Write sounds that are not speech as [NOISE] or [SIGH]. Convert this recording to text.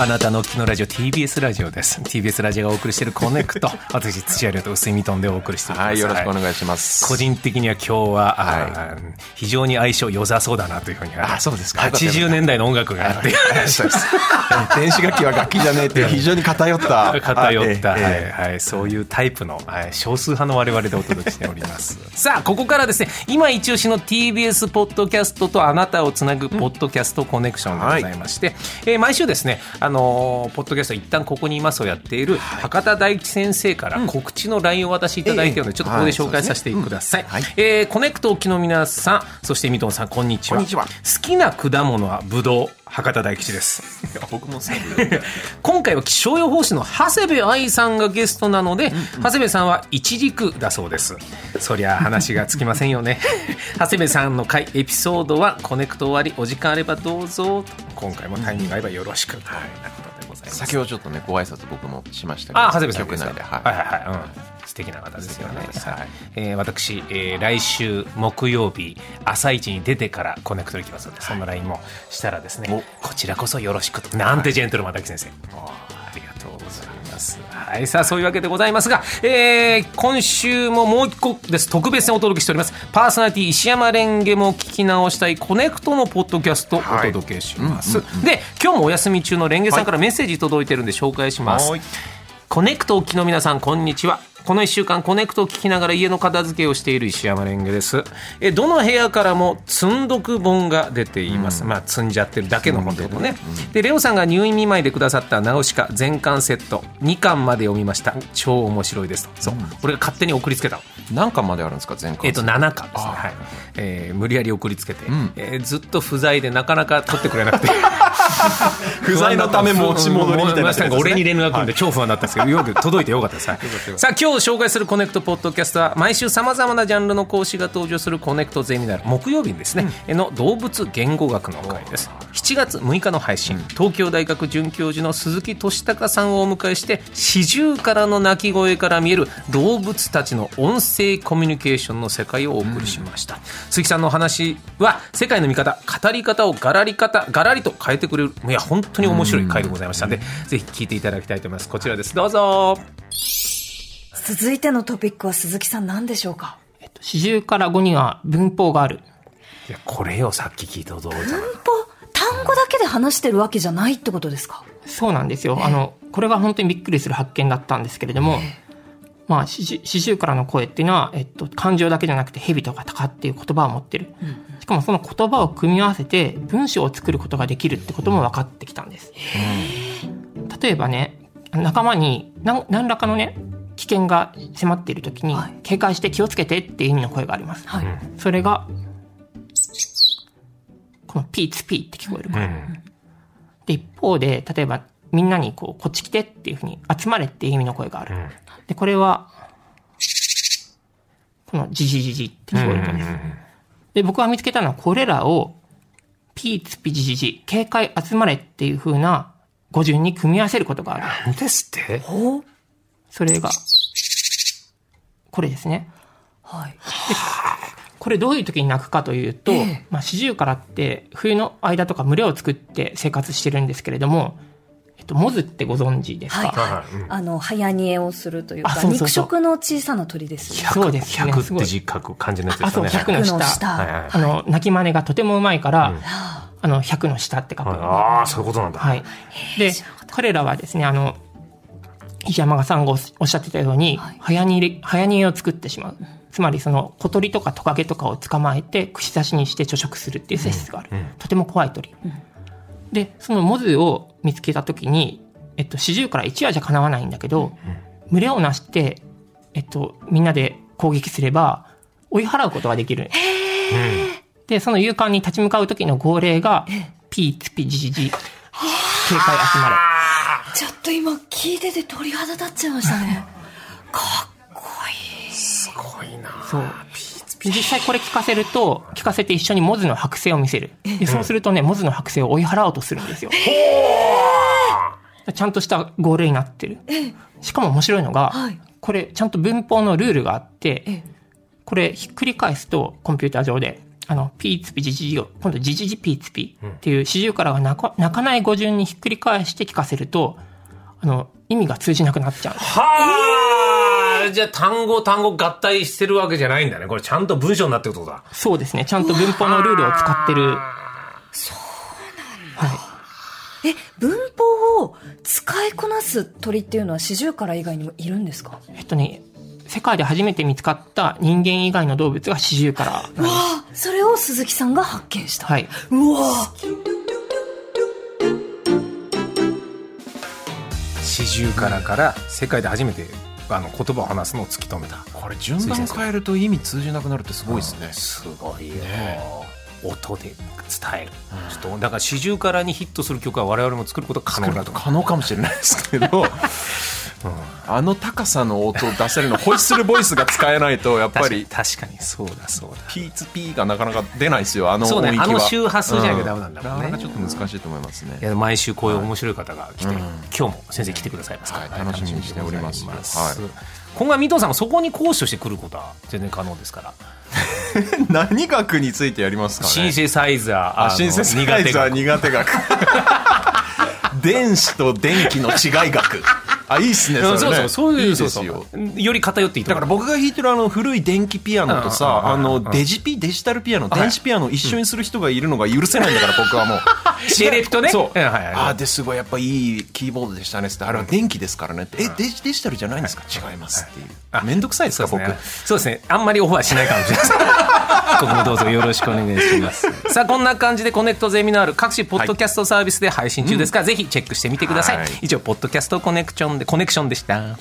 あなたの昨日ラジオ TBS ラジオです。TBS ラジオがお送りしているコネクト。[LAUGHS] 私土屋亮と薄井ミトンでお送りしております。はい、よろしくお願いします。個人的には今日は、はい。非常に相性良さそうだなというふうにあそうですか。80年代の音楽があって。そうです。電子楽器は楽器じゃねえっていう。[LAUGHS] 非常に偏った。偏った、はい。はい、そういうタイプの、はい、少数派の我々でお届けしております。[LAUGHS] さあここからですね今一押しの TBS ポッドキャストとあなたをつなぐポッドキャストコネクションでございまして、えー毎週ですねあのーポッドキャスト一旦ここにいますをやっている博多大吉先生から告知の LINE を渡していただいているので、ちょっとここで紹介させてください、はいそうですえーコネクト沖の皆さんそしてミトンさんこんにちは。こんにちは。好きな果物はブドウ博多大吉です。僕も。[LAUGHS] 今回は気象予報士の長谷部愛さんがゲストなので、長谷部さんは一軸だそうです。そりゃ話がつきませんよね。[LAUGHS] 長谷部さんの回エピソードはコネクト終わりお時間あればどうぞ今回もタイミング合えばよろしく、うことでございます。先ほどちょっとね、ご挨拶僕もしましたけど。あ、長谷部さん局内で。ははいはいはい、うん、素敵な方ですよね。はい。えー私、えー来週木曜日朝一に出てからコネクトできますので、そんな LINE もしたらですね、こちらこそよろしくと、なんてジェントルマン滝先生。ありがとうございます。はい、さあそういうわけでございますが、えー今週ももう一個です特別にお届けしております。パーソナリティ石山レンゲも聞き直したいコネクトのポッドキャストをお届けします。で、今日もお休み中のレンゲさんからメッセージ届いてるんで紹介します。はいコネクトをお聞きの皆さんこんにちはこの1週間コネクトを聞きながら家の片付けをしている石山蓮華です。えどの部屋からも積んどく本が出ています、まあ積んじゃってるだけの本ってことね、でレオさんが入院見舞いでくださったナウシカ全巻セット2巻まで読みました。超面白いです。とそう、俺が勝手に送りつけたの。何巻まであるんですか、全巻。えっと7巻ですね、はい。えー無理やり送りつけて、えーずっと不在でなかなか取ってくれなくて [LAUGHS] [LAUGHS] 不在のため持ち戻りみたいな。[LAUGHS] ね俺に連絡が来るんで超不安だったんですけど、[LAUGHS] よく届いてよかったです、はい。さあ今日紹介するコネクトポッドキャストは毎週さまざまなジャンルの講師が登場するコネクトゼミナール木曜日にですね、の動物言語学の回です。7月6日の配信、東京大学准教授の鈴木俊貴さんをお迎えしてシジュウカラの鳴き声から見える動物たちの音声コミュニケーションの世界をお送りしました、鈴木さんのお話は世界の見方語り方をガラリ方ガラリと変えてくれるいや本当に面白い回でございましたので、ぜひ聞いていただきたいと思います。こちらです。どうぞ。続いてのトピックは鈴木さん何でしょうか？四十から五には文法がある。いやこれよさっき聞いた驚いたの文法？単語だけで話してるわけじゃないってことですか？そうなんですよ。あの、これが本当にびっくりする発見だったんですけれども、まあ、四十からの声っていうのは、えっと、感情だけじゃなくて、蛇とか鷹っていう言葉を持ってる。しかもその言葉を組み合わせて文章を作ることができるってことも分かってきたんです。例えばね、仲間に何何らかのね、危険が迫っている時にはい、警戒して気をつけてっていう意味の声があります。はい、それが、このピーツピーって聞こえる声。で、一方で、例えば、みんなにこう、こっち来てっていうふうに、集まれっていう意味の声がある。で、これは、このジジジジって聞こえる声です。で、僕が見つけたのは、これらを、ピーツピジジジ、警戒集まれっていうふうな語順に組み合わせることがある。なんですって？おそれが、これですね。はいこれどういう時に鳴くかというと、ええまあ、四十からって冬の間とか群れを作って生活してるんですけれども、と、モズってご存知ですか、はいはい、あの早煮えをするというかあそうそうそう。肉食の小さな鳥ですよそうですね100すごい。って字書く感じのやつであ、そう、すよね。100の下。百の下はいはい。あの、鳴き真似がとてもうまいから、あの、100の下って書く。はい。はああそういうことなんだ、い。で、彼らはですね、あの、石山さんがおっしゃってたように、早煮え、早煮えを作ってしまう。つまり、その、小鳥とかトカゲとかを捕まえて、串刺しにして貯食するっていう性質がある。とても怖い鳥。で、そのモズを見つけたときに、えっと、四十から一夜じゃ叶わないんだけど、群れをなして、えっと、みんなで攻撃すれば、追い払うことができる。で、その勇敢に立ち向かう時の号令が、ピーツピジジジ、警戒集まれ。ちょっと今聞いてて鳥肌立っちゃいましたね。[LAUGHS] かっこいい。すごいな。そう。で実際これ聞かせると、聞かせて一緒にモズの剥製を見せる。で、そうするとね、モズの剥製を追い払おうとするんですよ。ちゃんとした号令になってる。しかも面白いのが、はいこれちゃんと文法のルールがあって、えこれひっくり返すと、コンピューター上で、あの、ピーツピジジジを、今度ジジジピーツピっていう四十からが泣か泣かない語順にひっくり返して聞かせると、あの、意味が通じなくなっちゃう。はあ、じゃあ単語単語合体してるわけじゃないんだね。これちゃんと文章になってるってことだ。そうですね。ちゃんと文法のルールを使ってる。え、文法を使いこなす鳥っていうのはシジュウカラ以外にもいるんですか？えっとね、世界で初めて見つかった人間以外の動物が四十からなんです。わあ、それを鈴木さんが発見した。はい。うわ四十からから世界で初めてあの言葉を話すのを突き止めた。これ順番変えると意味通じなくなるってすごいですね。すごいよ。音で伝える。ちょっとだから四十からにヒットする曲は我々も作ることが可能だと。可能かもしれないですけど、[LAUGHS] あの高さの音を出せるのホイッスルボイスが使えないとやっぱり。確かにそうだそうだ。ピーツピーがなかなか出ないですよあの音域は。あの周波数じゃなきゃダメなんだもんね。なかなかちょっと難しいと思いますね。いや毎週こういう面白い方が来て、うん。今日も先生来てくださいますから、はい楽しみにしております。はい今後は水戸さんもそこに講師として来ることは全然可能ですから、[LAUGHS] 何学についてやりますかね。シンセサイザーあシンセサイザー苦手学。[LAUGHS] 電子と電気の違い学あいいっすねそれね。そうそうそういうですよより偏っていいと思うだから僕が弾いてるあの古い電気ピアノとさ、うん。あのデジピデジタルピアノ、はい。電子ピアノを一緒にする人がいるのが許せないんだから僕はもう。[LAUGHS] エレクトね。そう、ああですごいやっぱいいキーボードでしたねって。あれは電気ですからねって、えデジデジタルじゃないんですか、違いますっていう。あ面倒くさいですか僕そうですね。そうですね。あんまりオファーしないかもしれない。ですここもどうぞよろしくお願いします。[LAUGHS] さあこんな感じでコネクトゼミナール各種ポッドキャストサービスで配信中ですから、ぜひチェックしてみてください、はい。以上ポッドキャストコネクションでコネクションでした